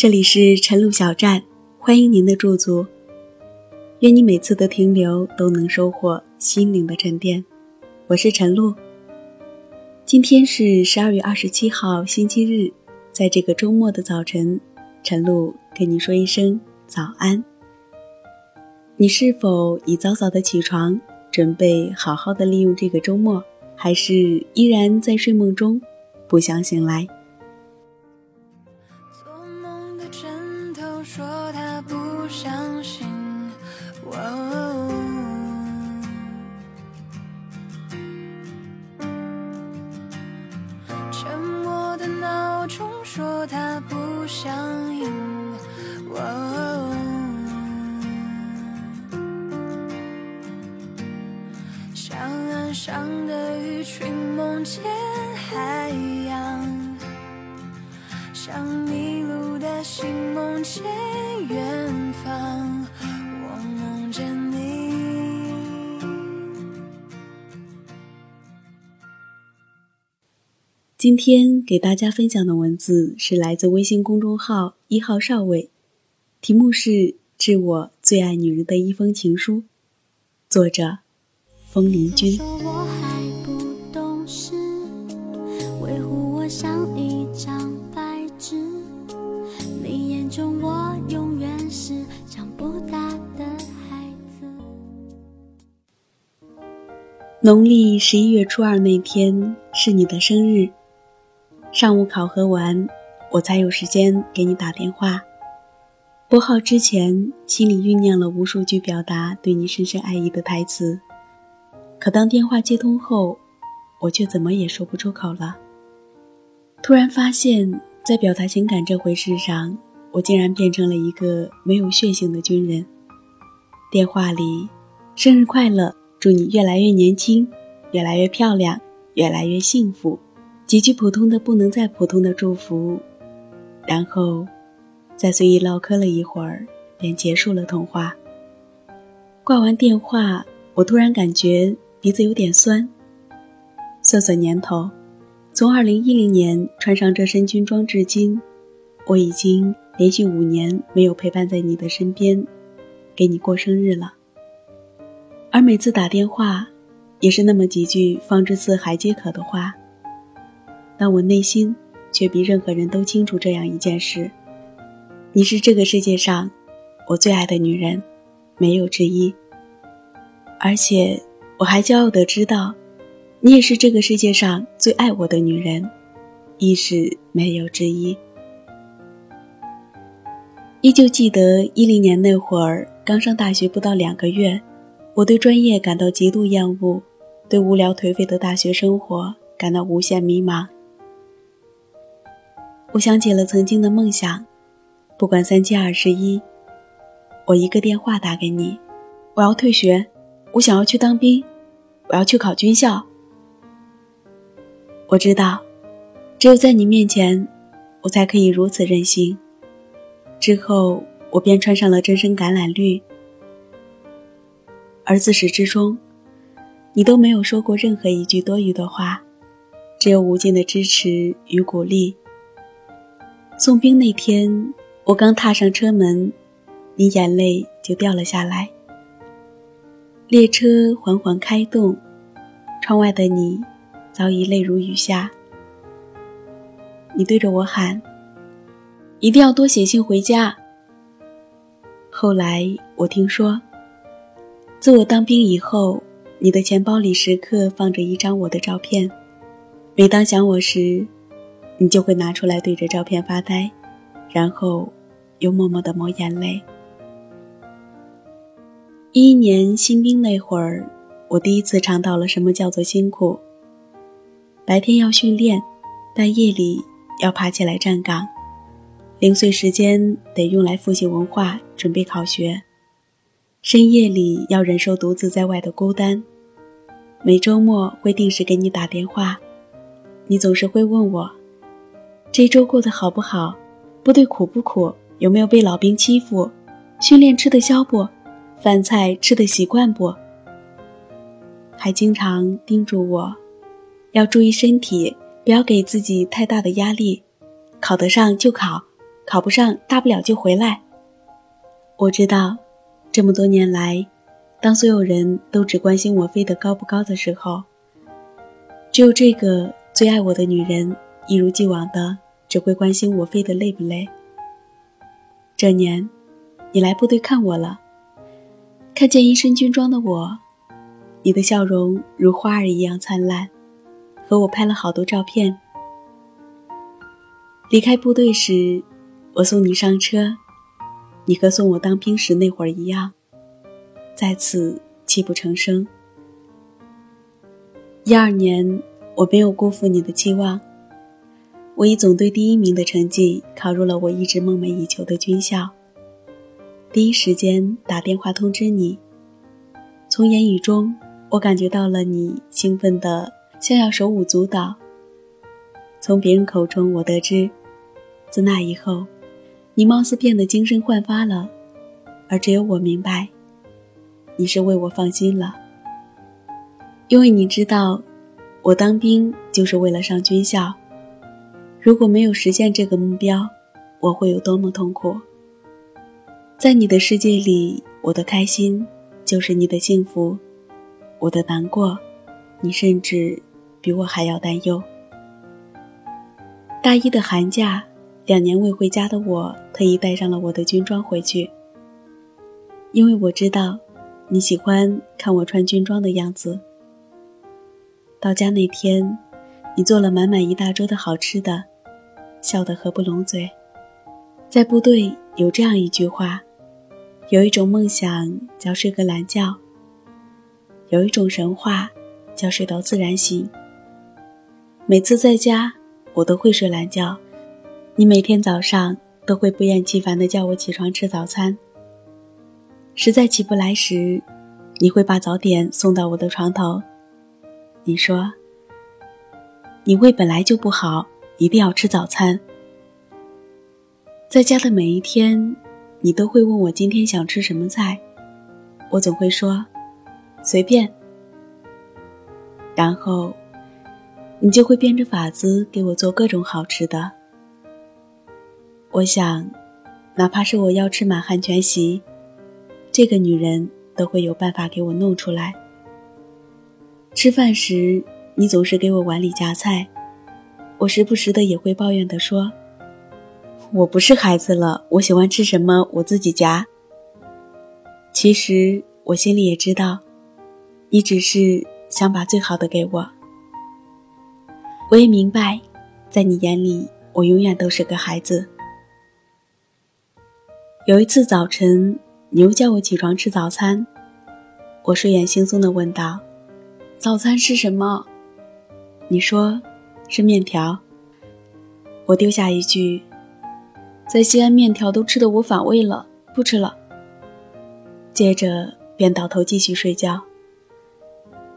这里是晨露小站，欢迎您的驻足。愿你每次的停留都能收获心灵的沉淀。我是晨露。今天是十二月二十七号，星期日。在这个周末的早晨，晨露跟你说一声早安。你是否已早早的起床，准备好好的利用这个周末，还是依然在睡梦中，不想醒来？今天给大家分享的文字是来自微信公众号一号少尉，题目是《致我最爱女人的一封情书》，作者。风林君。农历十一月初二那天是你的生日，上午考核完，我才有时间给你打电话。拨号之前，心里酝酿了无数句表达对你深深爱意的台词。可当电话接通后，我却怎么也说不出口了。突然发现，在表达情感这回事上，我竟然变成了一个没有血性的军人。电话里，生日快乐，祝你越来越年轻，越来越漂亮，越来越幸福，几句普通的不能再普通的祝福，然后，再随意唠嗑了一会儿，便结束了通话。挂完电话，我突然感觉。鼻子有点酸。算算年头，从二零一零年穿上这身军装至今，我已经连续五年没有陪伴在你的身边，给你过生日了。而每次打电话，也是那么几句放之四海皆可的话。但我内心却比任何人都清楚这样一件事：你是这个世界上我最爱的女人，没有之一。而且。我还骄傲的知道，你也是这个世界上最爱我的女人，亦是没有之一。依旧记得一零年那会儿，刚上大学不到两个月，我对专业感到极度厌恶，对无聊颓废的大学生活感到无限迷茫。我想起了曾经的梦想，不管三七二十一，我一个电话打给你，我要退学，我想要去当兵。我要去考军校。我知道，只有在你面前，我才可以如此任性。之后，我便穿上了这身橄榄绿。而自始至终，你都没有说过任何一句多余的话，只有无尽的支持与鼓励。送兵那天，我刚踏上车门，你眼泪就掉了下来。列车缓缓开动，窗外的你早已泪如雨下。你对着我喊：“一定要多写信回家。”后来我听说，自我当兵以后，你的钱包里时刻放着一张我的照片，每当想我时，你就会拿出来对着照片发呆，然后又默默的抹眼泪。一一年新兵那会儿，我第一次尝到了什么叫做辛苦。白天要训练，但夜里要爬起来站岗，零碎时间得用来复习文化、准备考学。深夜里要忍受独自在外的孤单，每周末会定时给你打电话，你总是会问我，这周过得好不好，部队苦不苦，有没有被老兵欺负，训练吃得消不？饭菜吃得习惯不？还经常叮嘱我，要注意身体，不要给自己太大的压力。考得上就考，考不上，大不了就回来。我知道，这么多年来，当所有人都只关心我飞得高不高的时候，只有这个最爱我的女人一如既往的只会关心我飞得累不累。这年，你来部队看我了，看见一身军装的我，你的笑容如花儿一样灿烂，和我拍了好多照片。离开部队时，我送你上车。你和送我当兵时那会儿一样，再次泣不成声。一二年，我没有辜负你的期望，我以总队第一名的成绩考入了我一直梦寐以求的军校。第一时间打电话通知你，从言语中我感觉到了你兴奋的像要手舞足蹈。从别人口中我得知，自那以后。你貌似变得精神焕发了，而只有我明白，你是为我放心了。因为你知道，我当兵就是为了上军校。如果没有实现这个目标，我会有多么痛苦。在你的世界里，我的开心就是你的幸福，我的难过，你甚至比我还要担忧。大一的寒假。两年未回家的我，特意带上了我的军装回去，因为我知道你喜欢看我穿军装的样子。到家那天，你做了满满一大桌的好吃的，笑得合不拢嘴。在部队有这样一句话：有一种梦想叫睡个懒觉，有一种神话叫睡到自然醒。每次在家，我都会睡懒觉。你每天早上都会不厌其烦地叫我起床吃早餐。实在起不来时，你会把早点送到我的床头。你说：“你胃本来就不好，一定要吃早餐。”在家的每一天，你都会问我今天想吃什么菜，我总会说：“随便。”然后，你就会变着法子给我做各种好吃的。我想，哪怕是我要吃满汉全席，这个女人都会有办法给我弄出来。吃饭时，你总是给我碗里夹菜，我时不时的也会抱怨的说：“我不是孩子了，我喜欢吃什么我自己夹。”其实我心里也知道，你只是想把最好的给我。我也明白，在你眼里，我永远都是个孩子。有一次早晨，你又叫我起床吃早餐，我睡眼惺忪的问道：“早餐是什么？”你说：“是面条。”我丢下一句：“在西安，面条都吃得我反胃了，不吃了。”接着便倒头继续睡觉。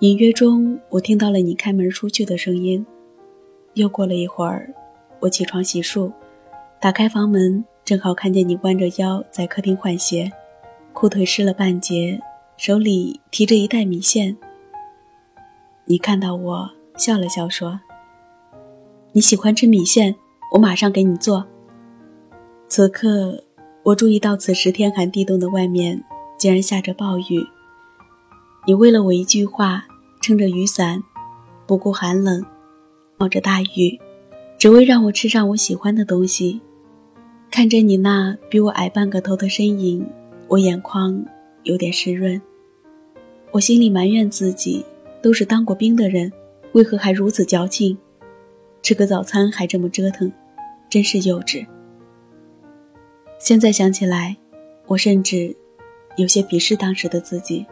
隐约中，我听到了你开门出去的声音。又过了一会儿，我起床洗漱，打开房门。正好看见你弯着腰在客厅换鞋，裤腿湿了半截，手里提着一袋米线。你看到我笑了笑说：“你喜欢吃米线，我马上给你做。”此刻，我注意到此时天寒地冻的外面竟然下着暴雨。你为了我一句话，撑着雨伞，不顾寒冷，冒着大雨，只为让我吃上我喜欢的东西。看着你那比我矮半个头的身影，我眼眶有点湿润。我心里埋怨自己，都是当过兵的人，为何还如此矫情？吃个早餐还这么折腾，真是幼稚。现在想起来，我甚至有些鄙视当时的自己。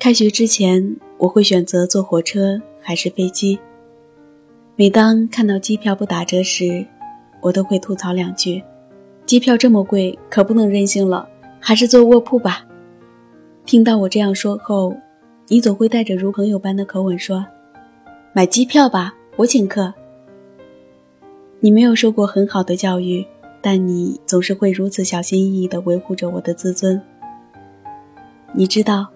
开学之前，我会选择坐火车还是飞机。每当看到机票不打折时，我都会吐槽两句：“机票这么贵，可不能任性了，还是坐卧铺吧。”听到我这样说后，你总会带着如朋友般的口吻说：“买机票吧，我请客。”你没有受过很好的教育，但你总是会如此小心翼翼地维护着我的自尊。你知道，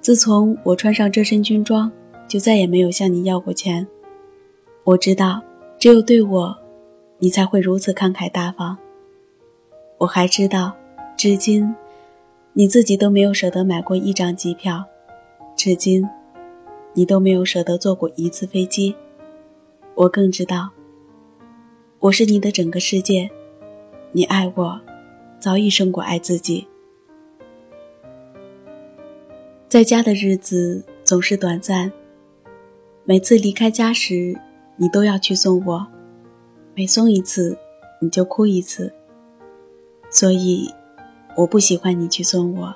自从我穿上这身军装，就再也没有向你要过钱。我知道，只有对我。你才会如此慷慨大方。我还知道，至今，你自己都没有舍得买过一张机票，至今，你都没有舍得坐过一次飞机。我更知道，我是你的整个世界，你爱我，早已胜过爱自己。在家的日子总是短暂，每次离开家时，你都要去送我，每送一次，你就哭一次。所以，我不喜欢你去送我，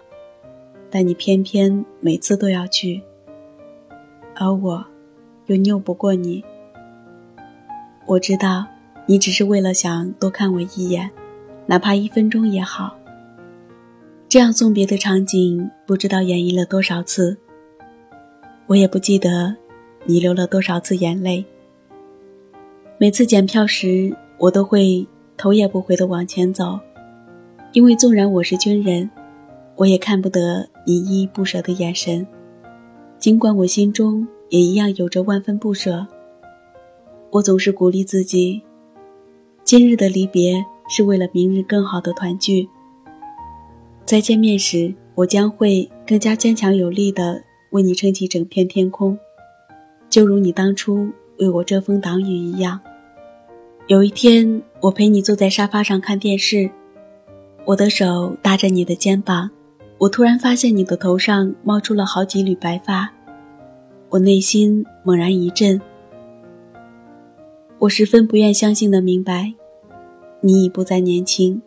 但你偏偏每次都要去，而我，又拗不过你。我知道，你只是为了想多看我一眼，哪怕一分钟也好。这样送别的场景，不知道演绎了多少次。我也不记得，你流了多少次眼泪。每次检票时，我都会头也不回地往前走，因为纵然我是军人，我也看不得你依依不舍的眼神，尽管我心中也一样有着万分不舍。我总是鼓励自己，今日的离别是为了明日更好的团聚。再见面时，我将会更加坚强有力的为你撑起整片天空，就如你当初为我遮风挡雨一样。有一天，我陪你坐在沙发上看电视，我的手搭着你的肩膀，我突然发现你的头上冒出了好几缕白发，我内心猛然一震。我十分不愿相信的明白，你已不再年轻。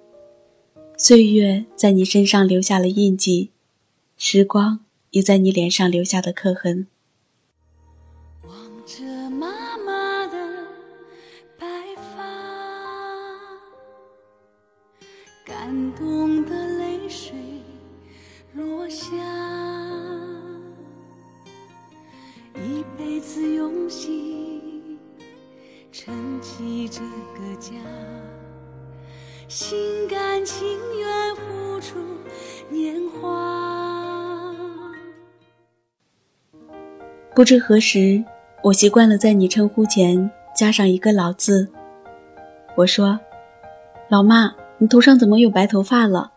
岁月在你身上留下了印记，时光也在你脸上留下的刻痕。望着妈妈的白发，感动的泪水落下，一辈子用心。起这个家，心甘情愿付出年华。不知何时，我习惯了在你称呼前加上一个“老”字。我说：“老妈，你头上怎么有白头发了？”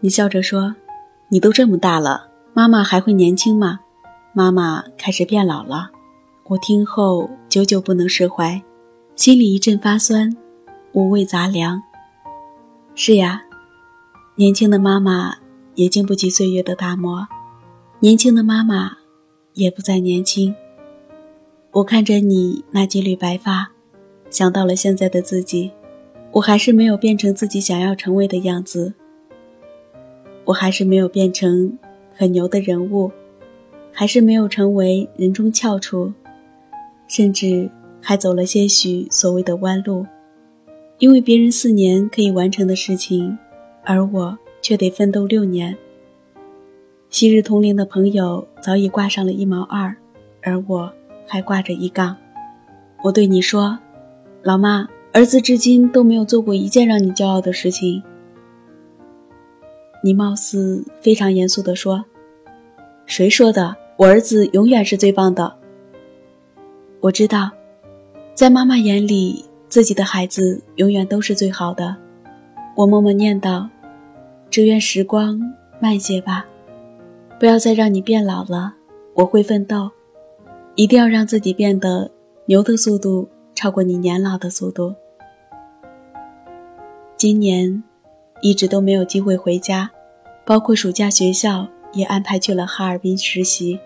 你笑着说：“你都这么大了，妈妈还会年轻吗？妈妈开始变老了。”我听后久久不能释怀，心里一阵发酸，五味杂粮。是呀，年轻的妈妈也经不起岁月的打磨，年轻的妈妈也不再年轻。我看着你那几缕白发，想到了现在的自己，我还是没有变成自己想要成为的样子，我还是没有变成很牛的人物，还是没有成为人中翘楚。甚至还走了些许所谓的弯路，因为别人四年可以完成的事情，而我却得奋斗六年。昔日同龄的朋友早已挂上了一毛二，而我还挂着一杠。我对你说：“老妈，儿子至今都没有做过一件让你骄傲的事情。”你貌似非常严肃地说：“谁说的？我儿子永远是最棒的。”我知道，在妈妈眼里，自己的孩子永远都是最好的。我默默念叨：“只愿时光慢些吧，不要再让你变老了。”我会奋斗，一定要让自己变得牛的速度超过你年老的速度。今年一直都没有机会回家，包括暑假学校也安排去了哈尔滨实习。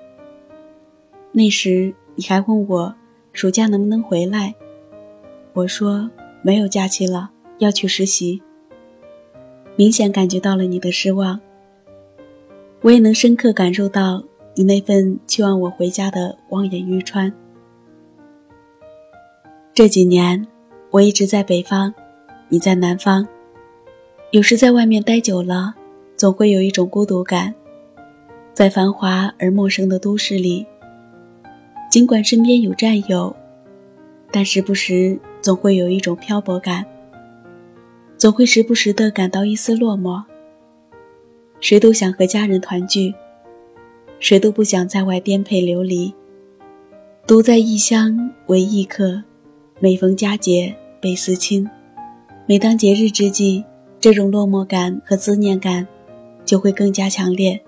那时你还问我。暑假能不能回来？我说没有假期了，要去实习。明显感觉到了你的失望。我也能深刻感受到你那份期望我回家的望眼欲穿。这几年我一直在北方，你在南方。有时在外面待久了，总会有一种孤独感，在繁华而陌生的都市里。尽管身边有战友，但时不时总会有一种漂泊感，总会时不时的感到一丝落寞。谁都想和家人团聚，谁都不想在外颠沛流离，独在异乡为异客。每逢佳节，倍思亲。每当节日之际，这种落寞感和思念感就会更加强烈。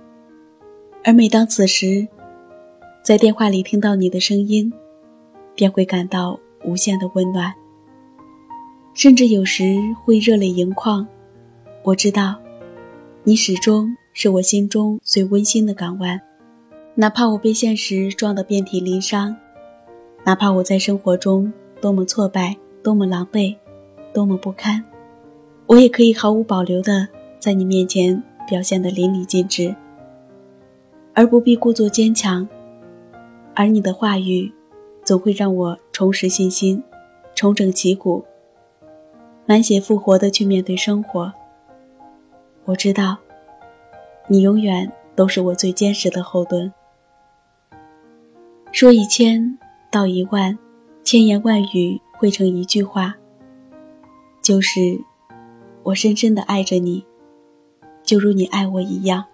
而每当此时，在电话里听到你的声音，便会感到无限的温暖，甚至有时会热泪盈眶。我知道，你始终是我心中最温馨的港湾，哪怕我被现实撞得遍体鳞伤，哪怕我在生活中多么挫败，多么狼狈，多么不堪，我也可以毫无保留的在你面前表现得淋漓尽致，而不必故作坚强。而你的话语，总会让我重拾信心，重整旗鼓，满血复活的去面对生活。我知道，你永远都是我最坚实的后盾。说一千道一万，千言万语汇成一句话，就是我深深的爱着你，就如你爱我一样。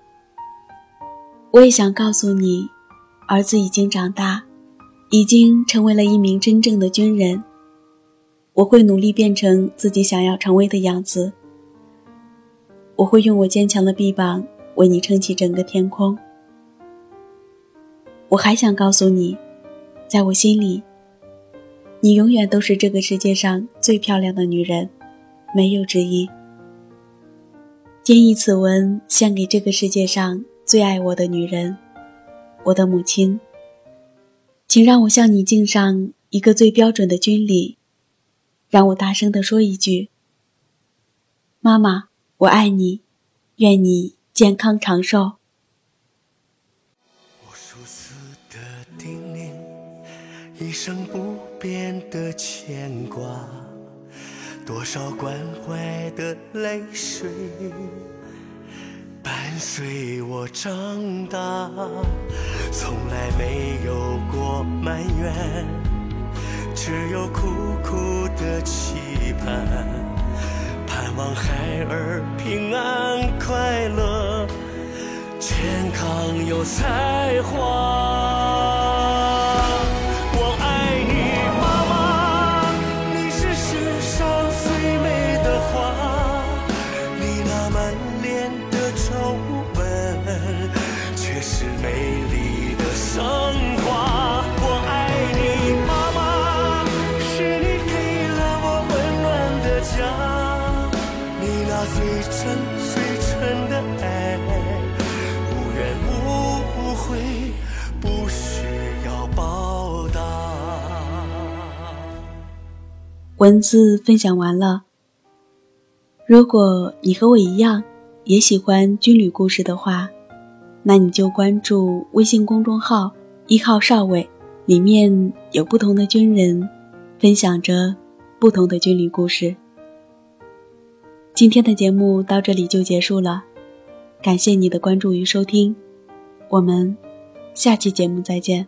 我也想告诉你。儿子已经长大，已经成为了一名真正的军人。我会努力变成自己想要成为的样子。我会用我坚强的臂膀为你撑起整个天空。我还想告诉你，在我心里，你永远都是这个世界上最漂亮的女人，没有之一。谨以此文献给这个世界上最爱我的女人。我的母亲，请让我向你敬上一个最标准的军礼，让我大声地说一句：“妈妈，我爱你，愿你健康长寿。”，一生不变的牵挂，多少关怀的泪水。伴随我长大，从来没有过埋怨，只有苦苦的期盼，盼望孩儿平安快乐，健康有才华。文字分享完了。如果你和我一样也喜欢军旅故事的话，那你就关注微信公众号“一号少尉”，里面有不同的军人分享着不同的军旅故事。今天的节目到这里就结束了，感谢你的关注与收听，我们下期节目再见。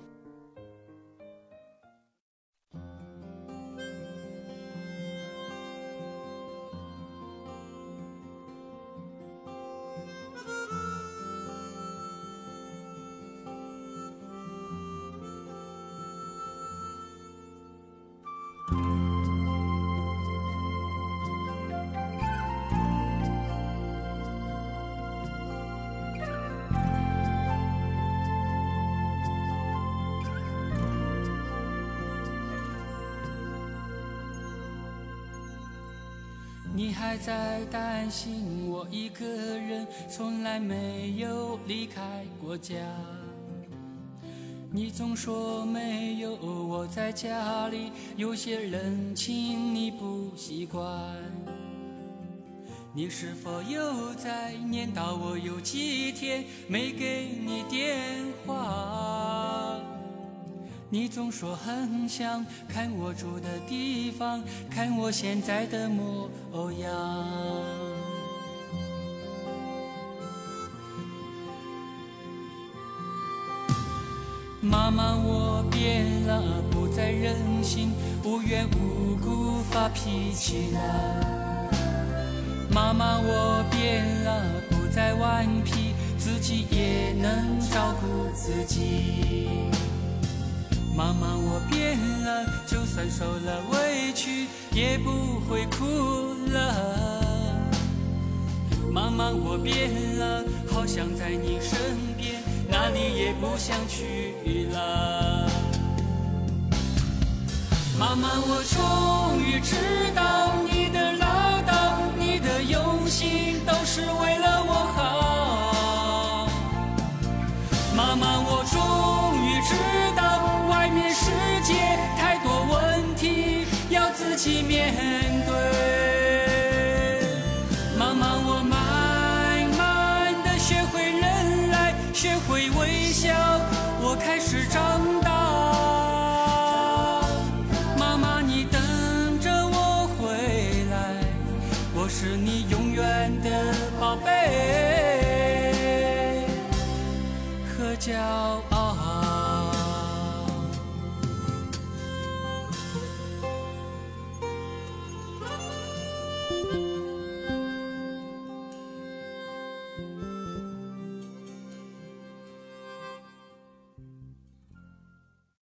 还在担心我一个人，从来没有离开过家。你总说没有我在家里，有些冷清你不习惯。你是否又在念叨我有几天没给你电话？你总说很想看我住的地方，看我现在的模样。妈妈，我变了，不再任性，无缘无故发脾气了。妈妈，我变了，不再顽皮，自己也能照顾自己。妈妈，我变了，就算受了委屈，也不会哭了。妈妈，我变了，好想在你身边，哪里也不想去了。妈妈，我终于知道你的唠叨，你的用心都是为了我面对。妈妈，我慢慢的学会忍耐，学会微笑，我开始找